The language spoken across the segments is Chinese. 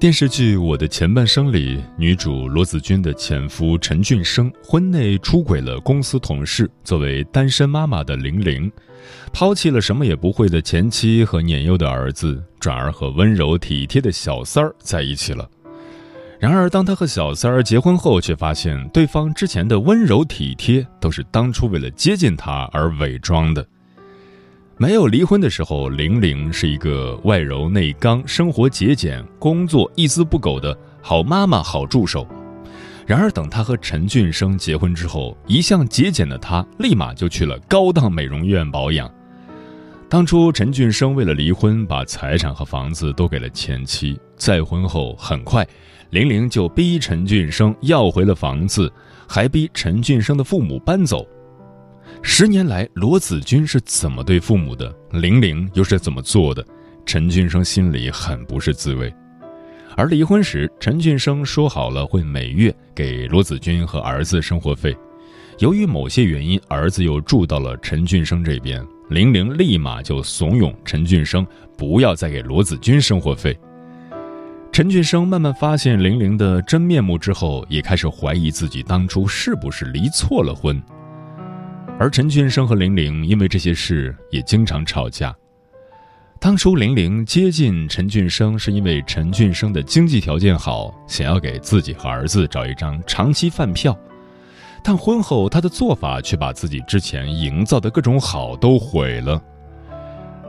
电视剧《我的前半生》里，女主罗子君的前夫陈俊生婚内出轨了公司同事，作为单身妈妈的玲玲，抛弃了什么也不会的前妻和年幼的儿子，转而和温柔体贴的小三儿在一起了。然而，当他和小三儿结婚后，却发现对方之前的温柔体贴都是当初为了接近他而伪装的。没有离婚的时候，玲玲是一个外柔内刚、生活节俭、工作一丝不苟的好妈妈、好助手。然而，等她和陈俊生结婚之后，一向节俭的她立马就去了高档美容院保养。当初陈俊生为了离婚，把财产和房子都给了前妻。再婚后，很快，玲玲就逼陈俊生要回了房子，还逼陈俊生的父母搬走。十年来，罗子君是怎么对父母的？玲玲又是怎么做的？陈俊生心里很不是滋味。而离婚时，陈俊生说好了会每月给罗子君和儿子生活费。由于某些原因，儿子又住到了陈俊生这边，玲玲立马就怂恿陈俊生不要再给罗子君生活费。陈俊生慢慢发现玲玲的真面目之后，也开始怀疑自己当初是不是离错了婚。而陈俊生和玲玲因为这些事也经常吵架。当初玲玲接近陈俊生是因为陈俊生的经济条件好，想要给自己和儿子找一张长期饭票，但婚后他的做法却把自己之前营造的各种好都毁了。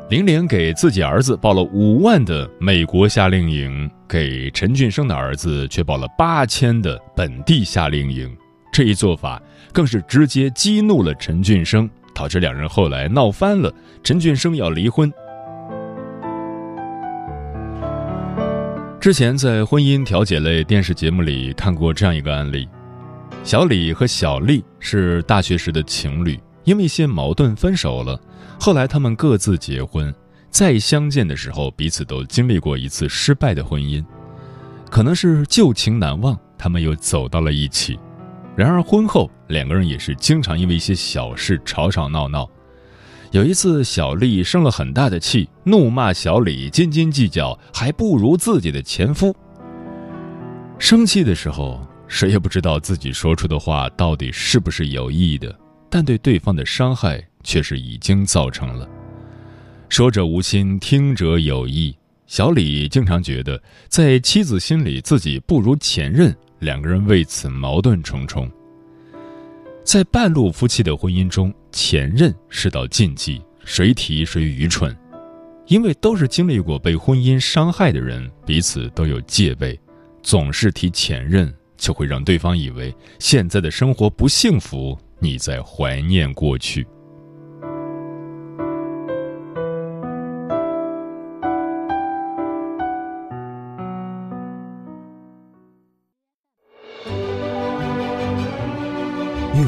玲玲给自己儿子报了五万的美国夏令营，给陈俊生的儿子却报了八千的本地夏令营。这一做法更是直接激怒了陈俊生，导致两人后来闹翻了。陈俊生要离婚。之前在婚姻调解类电视节目里看过这样一个案例：小李和小丽是大学时的情侣，因为一些矛盾分手了。后来他们各自结婚，再相见的时候，彼此都经历过一次失败的婚姻，可能是旧情难忘，他们又走到了一起。然而婚后，两个人也是经常因为一些小事吵吵闹闹。有一次，小丽生了很大的气，怒骂小李斤斤计较，还不如自己的前夫。生气的时候，谁也不知道自己说出的话到底是不是有意的，但对对方的伤害却是已经造成了。说者无心，听者有意。小李经常觉得，在妻子心里自己不如前任。两个人为此矛盾重重。在半路夫妻的婚姻中，前任是道禁忌，谁提谁愚蠢。因为都是经历过被婚姻伤害的人，彼此都有戒备，总是提前任，就会让对方以为现在的生活不幸福，你在怀念过去。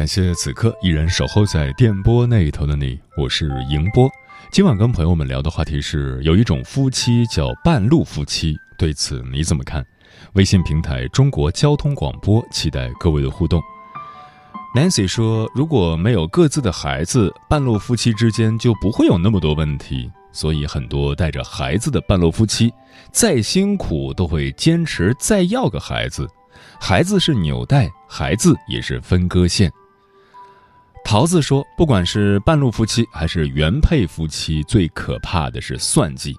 感谢此刻依然守候在电波那一头的你，我是迎波。今晚跟朋友们聊的话题是，有一种夫妻叫半路夫妻，对此你怎么看？微信平台中国交通广播，期待各位的互动。Nancy 说，如果没有各自的孩子，半路夫妻之间就不会有那么多问题。所以很多带着孩子的半路夫妻，再辛苦都会坚持再要个孩子。孩子是纽带，孩子也是分割线。桃子说：“不管是半路夫妻还是原配夫妻，最可怕的是算计。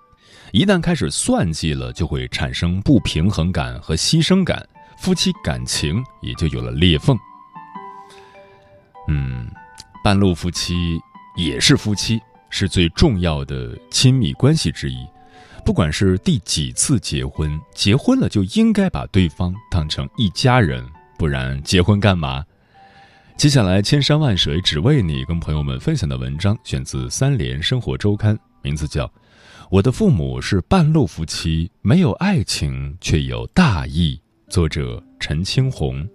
一旦开始算计了，就会产生不平衡感和牺牲感，夫妻感情也就有了裂缝。嗯，半路夫妻也是夫妻，是最重要的亲密关系之一。不管是第几次结婚，结婚了就应该把对方当成一家人，不然结婚干嘛？”接下来，千山万水只为你，跟朋友们分享的文章选自《三联生活周刊》，名字叫《我的父母是半路夫妻，没有爱情却有大义》，作者陈青红。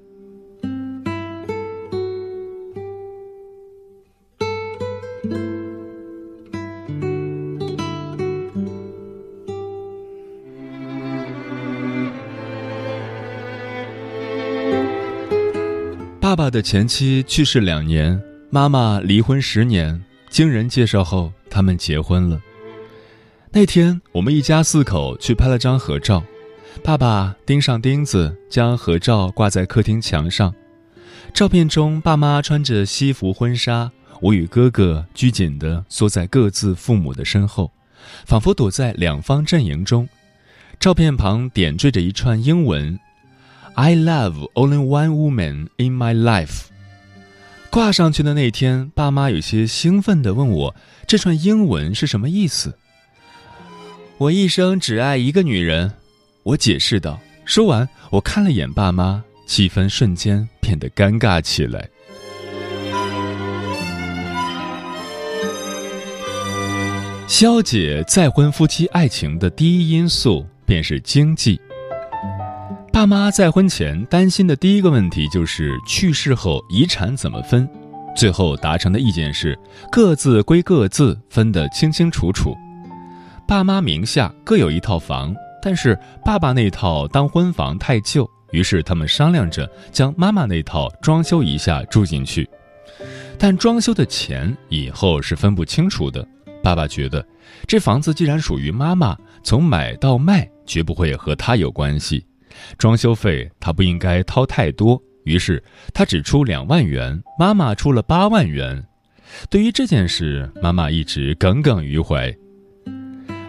爸爸的前妻去世两年，妈妈离婚十年。经人介绍后，他们结婚了。那天，我们一家四口去拍了张合照。爸爸钉上钉子，将合照挂在客厅墙上。照片中，爸妈穿着西服婚纱，我与哥哥拘谨地缩在各自父母的身后，仿佛躲在两方阵营中。照片旁点缀着一串英文。I love only one woman in my life。挂上去的那天，爸妈有些兴奋地问我：“这串英文是什么意思？”我一生只爱一个女人，我解释道。说完，我看了眼爸妈，气氛瞬间变得尴尬起来。消解再婚夫妻爱情的第一因素便是经济。爸妈在婚前担心的第一个问题就是去世后遗产怎么分，最后达成的意见是各自归各自，分得清清楚楚。爸妈名下各有一套房，但是爸爸那套当婚房太旧，于是他们商量着将妈妈那套装修一下住进去。但装修的钱以后是分不清楚的。爸爸觉得这房子既然属于妈妈，从买到卖绝不会和他有关系。装修费他不应该掏太多，于是他只出两万元，妈妈出了八万元。对于这件事，妈妈一直耿耿于怀。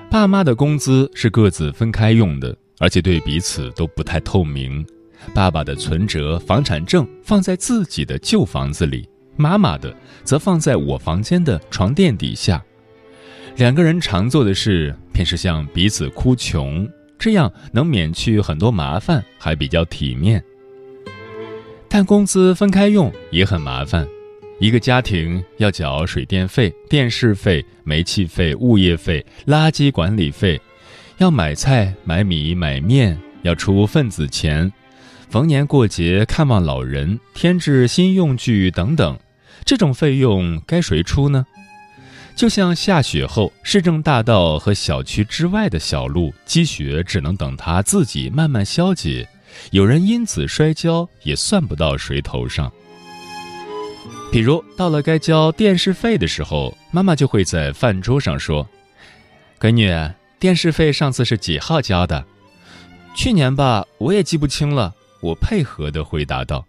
爸妈的工资是各自分开用的，而且对彼此都不太透明。爸爸的存折、房产证放在自己的旧房子里，妈妈的则放在我房间的床垫底下。两个人常做的事便是向彼此哭穷。这样能免去很多麻烦，还比较体面。但工资分开用也很麻烦，一个家庭要缴水电费、电视费、煤气费、物业费、垃圾管理费，要买菜、买米、买面，要出份子钱，逢年过节看望老人、添置新用具等等，这种费用该谁出呢？就像下雪后，市政大道和小区之外的小路积雪，只能等它自己慢慢消解。有人因此摔跤，也算不到谁头上。比如到了该交电视费的时候，妈妈就会在饭桌上说：“闺女，电视费上次是几号交的？去年吧，我也记不清了。”我配合地回答道。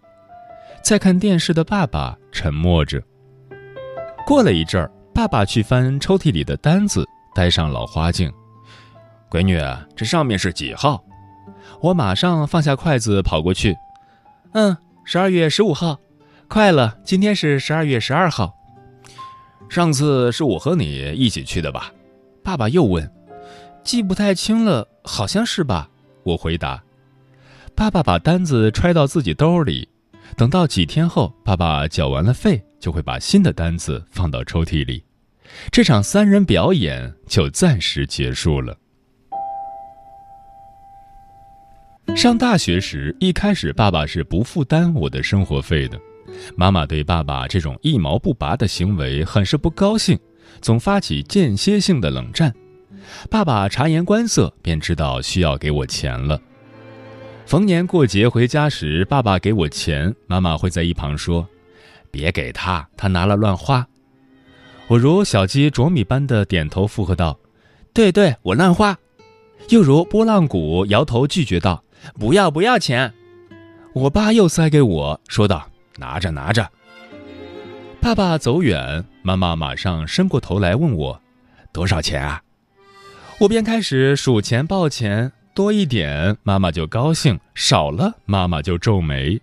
在看电视的爸爸沉默着。过了一阵儿。爸爸去翻抽屉里的单子，戴上老花镜。闺女，这上面是几号？我马上放下筷子跑过去。嗯，十二月十五号。快了，今天是十二月十二号。上次是我和你一起去的吧？爸爸又问。记不太清了，好像是吧？我回答。爸爸把单子揣到自己兜里。等到几天后，爸爸缴完了费，就会把新的单子放到抽屉里。这场三人表演就暂时结束了。上大学时，一开始爸爸是不负担我的生活费的，妈妈对爸爸这种一毛不拔的行为很是不高兴，总发起间歇性的冷战。爸爸察言观色，便知道需要给我钱了。逢年过节回家时，爸爸给我钱，妈妈会在一旁说：“别给他，他拿了乱花。”我如小鸡啄米般的点头附和道：“对对，我乱花。”又如拨浪鼓摇头拒绝道：“不要不要钱。”我爸又塞给我说道：“拿着拿着。”爸爸走远，妈妈马上伸过头来问我：“多少钱啊？”我便开始数钱报钱，多一点妈妈就高兴，少了妈妈就皱眉。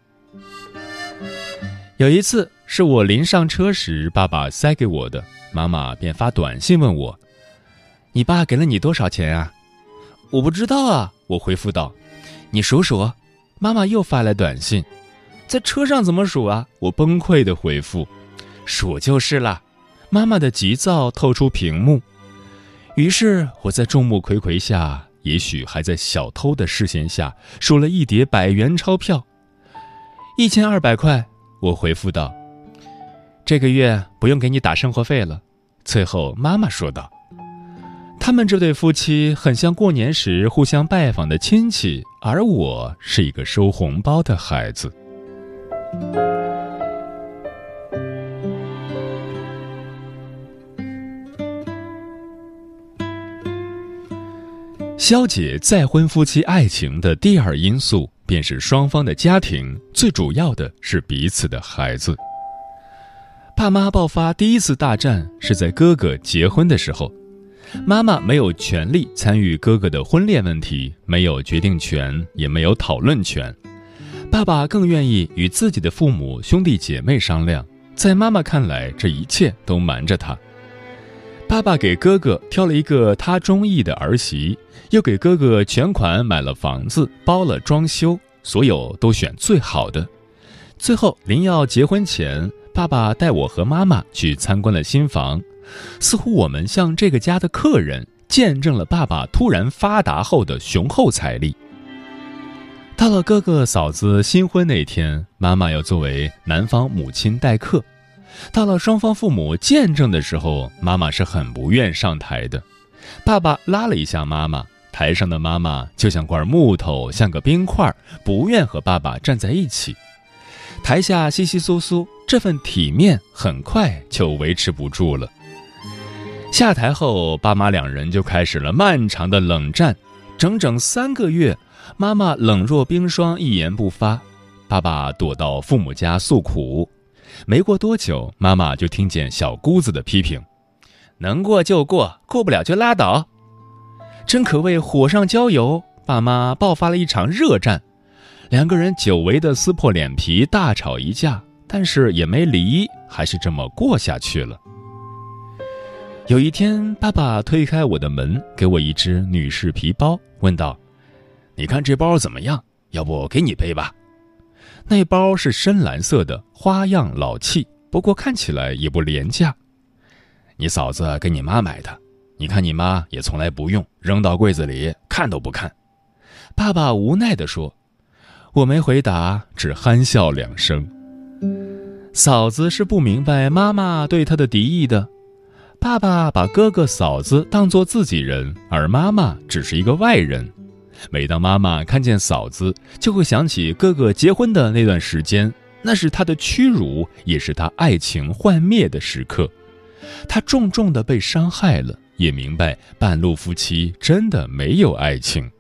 有一次是我临上车时爸爸塞给我的，妈妈便发短信问我：“你爸给了你多少钱啊？”我不知道啊，我回复道：“你数数。”妈妈又发来短信：“在车上怎么数啊？”我崩溃的回复。数就是了，妈妈的急躁透出屏幕。于是我在众目睽睽下，也许还在小偷的视线下，数了一叠百元钞票，一千二百块。我回复道：“这个月不用给你打生活费了。”最后妈妈说道：“他们这对夫妻很像过年时互相拜访的亲戚，而我是一个收红包的孩子。”消解再婚夫妻爱情的第二因素，便是双方的家庭，最主要的是彼此的孩子。爸妈爆发第一次大战是在哥哥结婚的时候，妈妈没有权利参与哥哥的婚恋问题，没有决定权，也没有讨论权。爸爸更愿意与自己的父母兄弟姐妹商量，在妈妈看来，这一切都瞒着他。爸爸给哥哥挑了一个他中意的儿媳，又给哥哥全款买了房子，包了装修，所有都选最好的。最后临要结婚前，爸爸带我和妈妈去参观了新房，似乎我们像这个家的客人，见证了爸爸突然发达后的雄厚财力。到了哥哥嫂子新婚那天，妈妈要作为男方母亲待客。到了双方父母见证的时候，妈妈是很不愿上台的。爸爸拉了一下妈妈，台上的妈妈就像块木头，像个冰块，不愿和爸爸站在一起。台下稀稀疏疏，这份体面很快就维持不住了。下台后，爸妈两人就开始了漫长的冷战，整整三个月，妈妈冷若冰霜，一言不发。爸爸躲到父母家诉苦。没过多久，妈妈就听见小姑子的批评：“能过就过，过不了就拉倒。”真可谓火上浇油。爸妈爆发了一场热战，两个人久违的撕破脸皮，大吵一架，但是也没离，还是这么过下去了。有一天，爸爸推开我的门，给我一只女士皮包，问道：“你看这包怎么样？要不给你背吧？”那包是深蓝色的，花样老气，不过看起来也不廉价。你嫂子给你妈买的，你看你妈也从来不用，扔到柜子里看都不看。爸爸无奈地说：“我没回答，只憨笑两声。”嫂子是不明白妈妈对他的敌意的。爸爸把哥哥嫂子当作自己人，而妈妈只是一个外人。每当妈妈看见嫂子，就会想起哥哥结婚的那段时间，那是他的屈辱，也是他爱情幻灭的时刻。他重重的被伤害了，也明白半路夫妻真的没有爱情。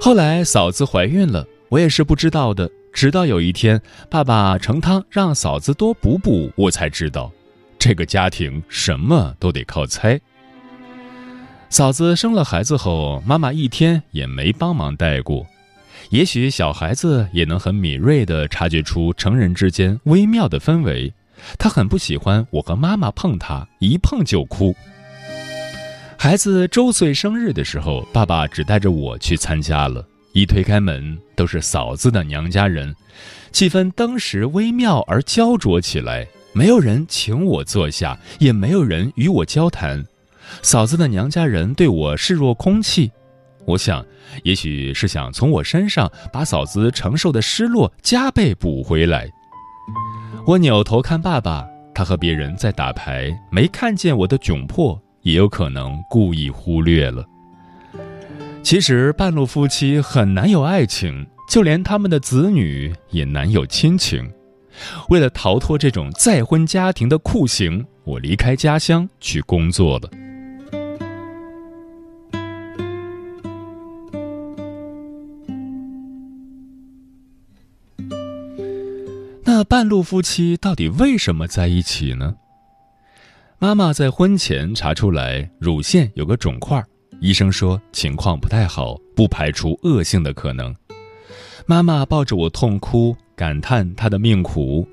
后来嫂子怀孕了，我也是不知道的，直到有一天爸爸盛汤让嫂子多补补，我才知道，这个家庭什么都得靠猜。嫂子生了孩子后，妈妈一天也没帮忙带过。也许小孩子也能很敏锐地察觉出成人之间微妙的氛围。他很不喜欢我和妈妈碰他，一碰就哭。孩子周岁生日的时候，爸爸只带着我去参加了。一推开门，都是嫂子的娘家人，气氛当时微妙而焦灼起来。没有人请我坐下，也没有人与我交谈。嫂子的娘家人对我视若空气，我想，也许是想从我身上把嫂子承受的失落加倍补回来。我扭头看爸爸，他和别人在打牌，没看见我的窘迫，也有可能故意忽略了。其实，半路夫妻很难有爱情，就连他们的子女也难有亲情。为了逃脱这种再婚家庭的酷刑，我离开家乡去工作了。那半路夫妻到底为什么在一起呢？妈妈在婚前查出来乳腺有个肿块，医生说情况不太好，不排除恶性的可能。妈妈抱着我痛哭，感叹她的命苦。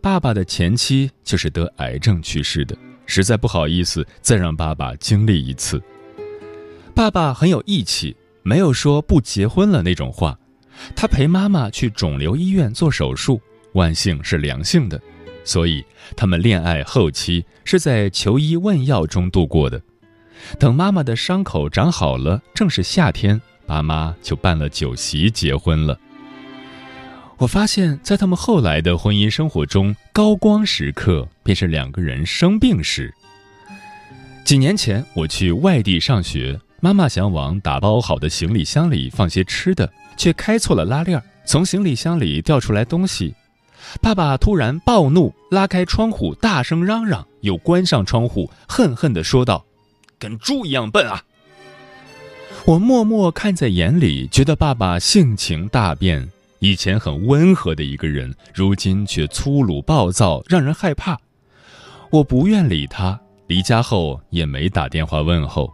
爸爸的前妻就是得癌症去世的，实在不好意思再让爸爸经历一次。爸爸很有义气，没有说不结婚了那种话，他陪妈妈去肿瘤医院做手术，万幸是良性的，所以他们恋爱后期是在求医问药中度过的。等妈妈的伤口长好了，正是夏天，爸妈就办了酒席结婚了。我发现，在他们后来的婚姻生活中，高光时刻便是两个人生病时。几年前，我去外地上学，妈妈想往打包好的行李箱里放些吃的，却开错了拉链，从行李箱里掉出来东西。爸爸突然暴怒，拉开窗户，大声嚷嚷，又关上窗户，恨恨地说道：“跟猪一样笨啊！”我默默看在眼里，觉得爸爸性情大变。以前很温和的一个人，如今却粗鲁暴躁，让人害怕。我不愿理他，离家后也没打电话问候。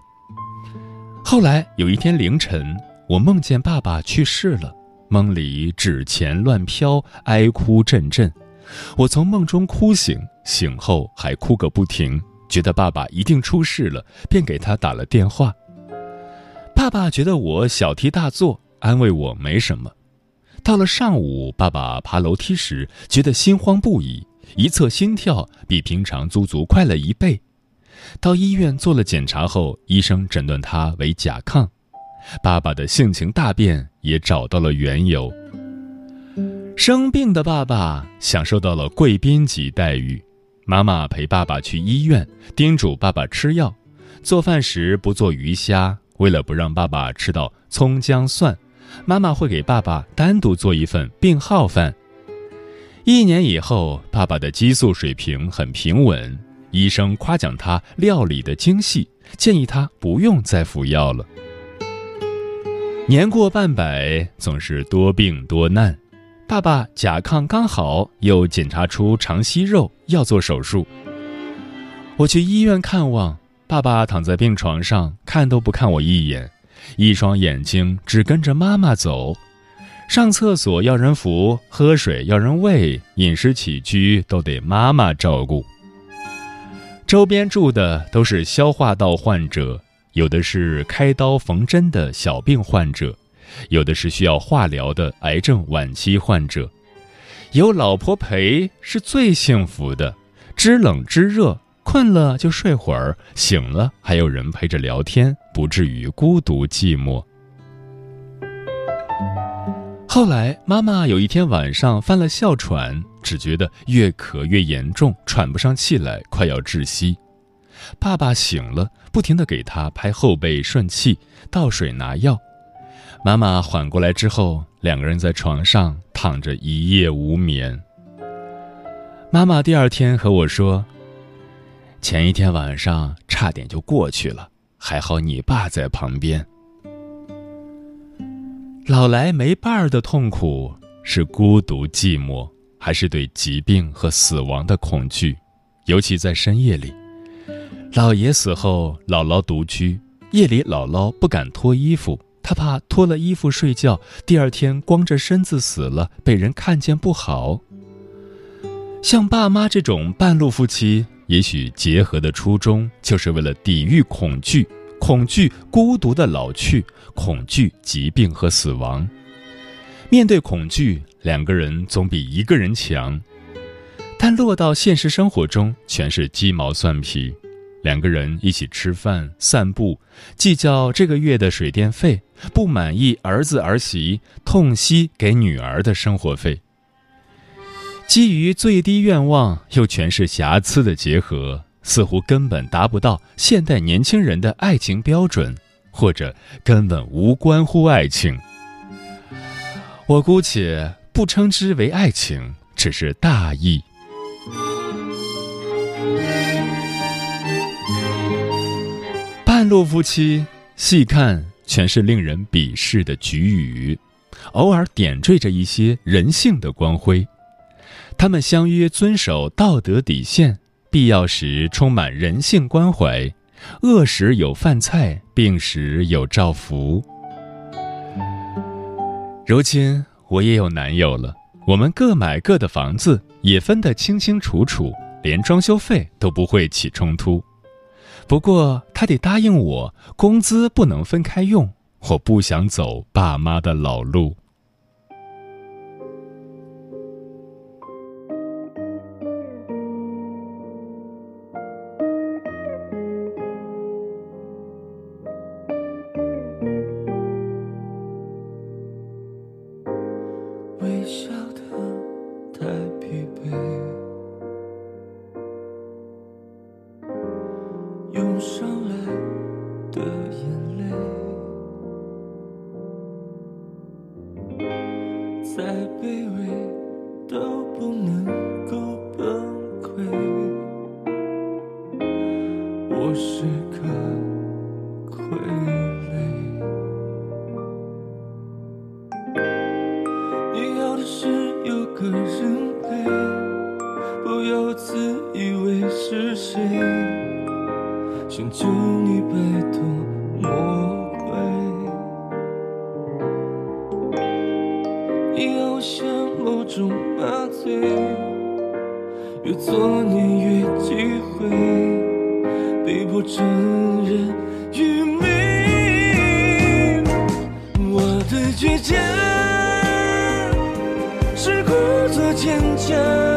后来有一天凌晨，我梦见爸爸去世了，梦里纸钱乱飘，哀哭阵阵。我从梦中哭醒，醒后还哭个不停，觉得爸爸一定出事了，便给他打了电话。爸爸觉得我小题大做，安慰我没什么。到了上午，爸爸爬楼梯时觉得心慌不已，一测心跳比平常足足快了一倍。到医院做了检查后，医生诊断他为甲亢。爸爸的性情大变也找到了缘由。生病的爸爸享受到了贵宾级待遇，妈妈陪爸爸去医院，叮嘱爸爸吃药，做饭时不做鱼虾，为了不让爸爸吃到葱姜蒜。妈妈会给爸爸单独做一份病号饭。一年以后，爸爸的激素水平很平稳，医生夸奖他料理的精细，建议他不用再服药了。年过半百，总是多病多难。爸爸甲亢刚好，又检查出肠息肉，要做手术。我去医院看望爸爸，躺在病床上，看都不看我一眼。一双眼睛只跟着妈妈走，上厕所要人扶，喝水要人喂，饮食起居都得妈妈照顾。周边住的都是消化道患者，有的是开刀缝针的小病患者，有的是需要化疗的癌症晚期患者。有老婆陪是最幸福的，知冷知热。困了就睡会儿，醒了还有人陪着聊天，不至于孤独寂寞。后来妈妈有一天晚上犯了哮喘，只觉得越咳越严重，喘不上气来，快要窒息。爸爸醒了，不停的给他拍后背顺气，倒水拿药。妈妈缓过来之后，两个人在床上躺着一夜无眠。妈妈第二天和我说。前一天晚上差点就过去了，还好你爸在旁边。老来没伴儿的痛苦是孤独寂寞，还是对疾病和死亡的恐惧？尤其在深夜里，姥爷死后，姥姥独居，夜里姥姥不敢脱衣服，他怕脱了衣服睡觉，第二天光着身子死了，被人看见不好。像爸妈这种半路夫妻。也许结合的初衷就是为了抵御恐惧，恐惧孤独的老去，恐惧疾病和死亡。面对恐惧，两个人总比一个人强。但落到现实生活中，全是鸡毛蒜皮。两个人一起吃饭、散步，计较这个月的水电费，不满意儿子儿媳，痛惜给女儿的生活费。基于最低愿望又全是瑕疵的结合，似乎根本达不到现代年轻人的爱情标准，或者根本无关乎爱情。我姑且不称之为爱情，只是大意。半路夫妻，细看全是令人鄙视的局语，偶尔点缀着一些人性的光辉。他们相约遵守道德底线，必要时充满人性关怀，饿时有饭菜，病时有照拂。如今我也有男友了，我们各买各的房子，也分得清清楚楚，连装修费都不会起冲突。不过他得答应我，工资不能分开用，我不想走爸妈的老路。像某种麻醉，越作孽越忌讳，被迫承认愚昧。我的倔强，是故作坚强。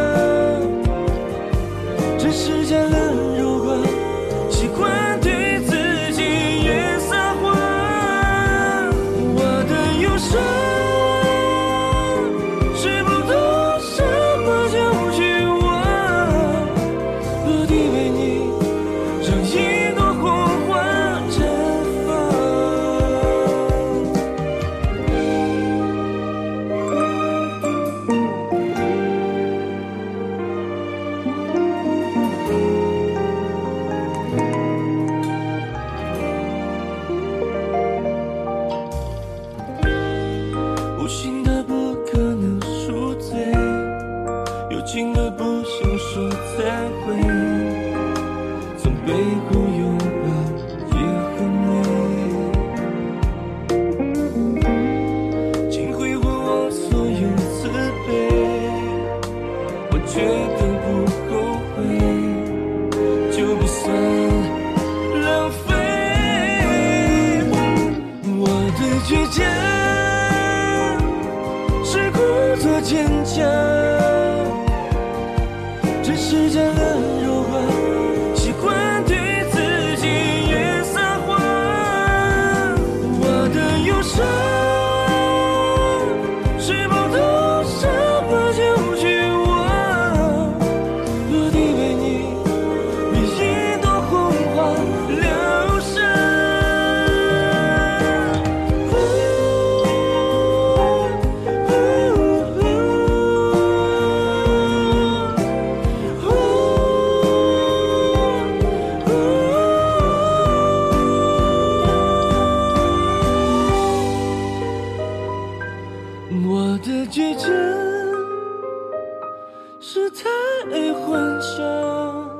这世界。太幻想。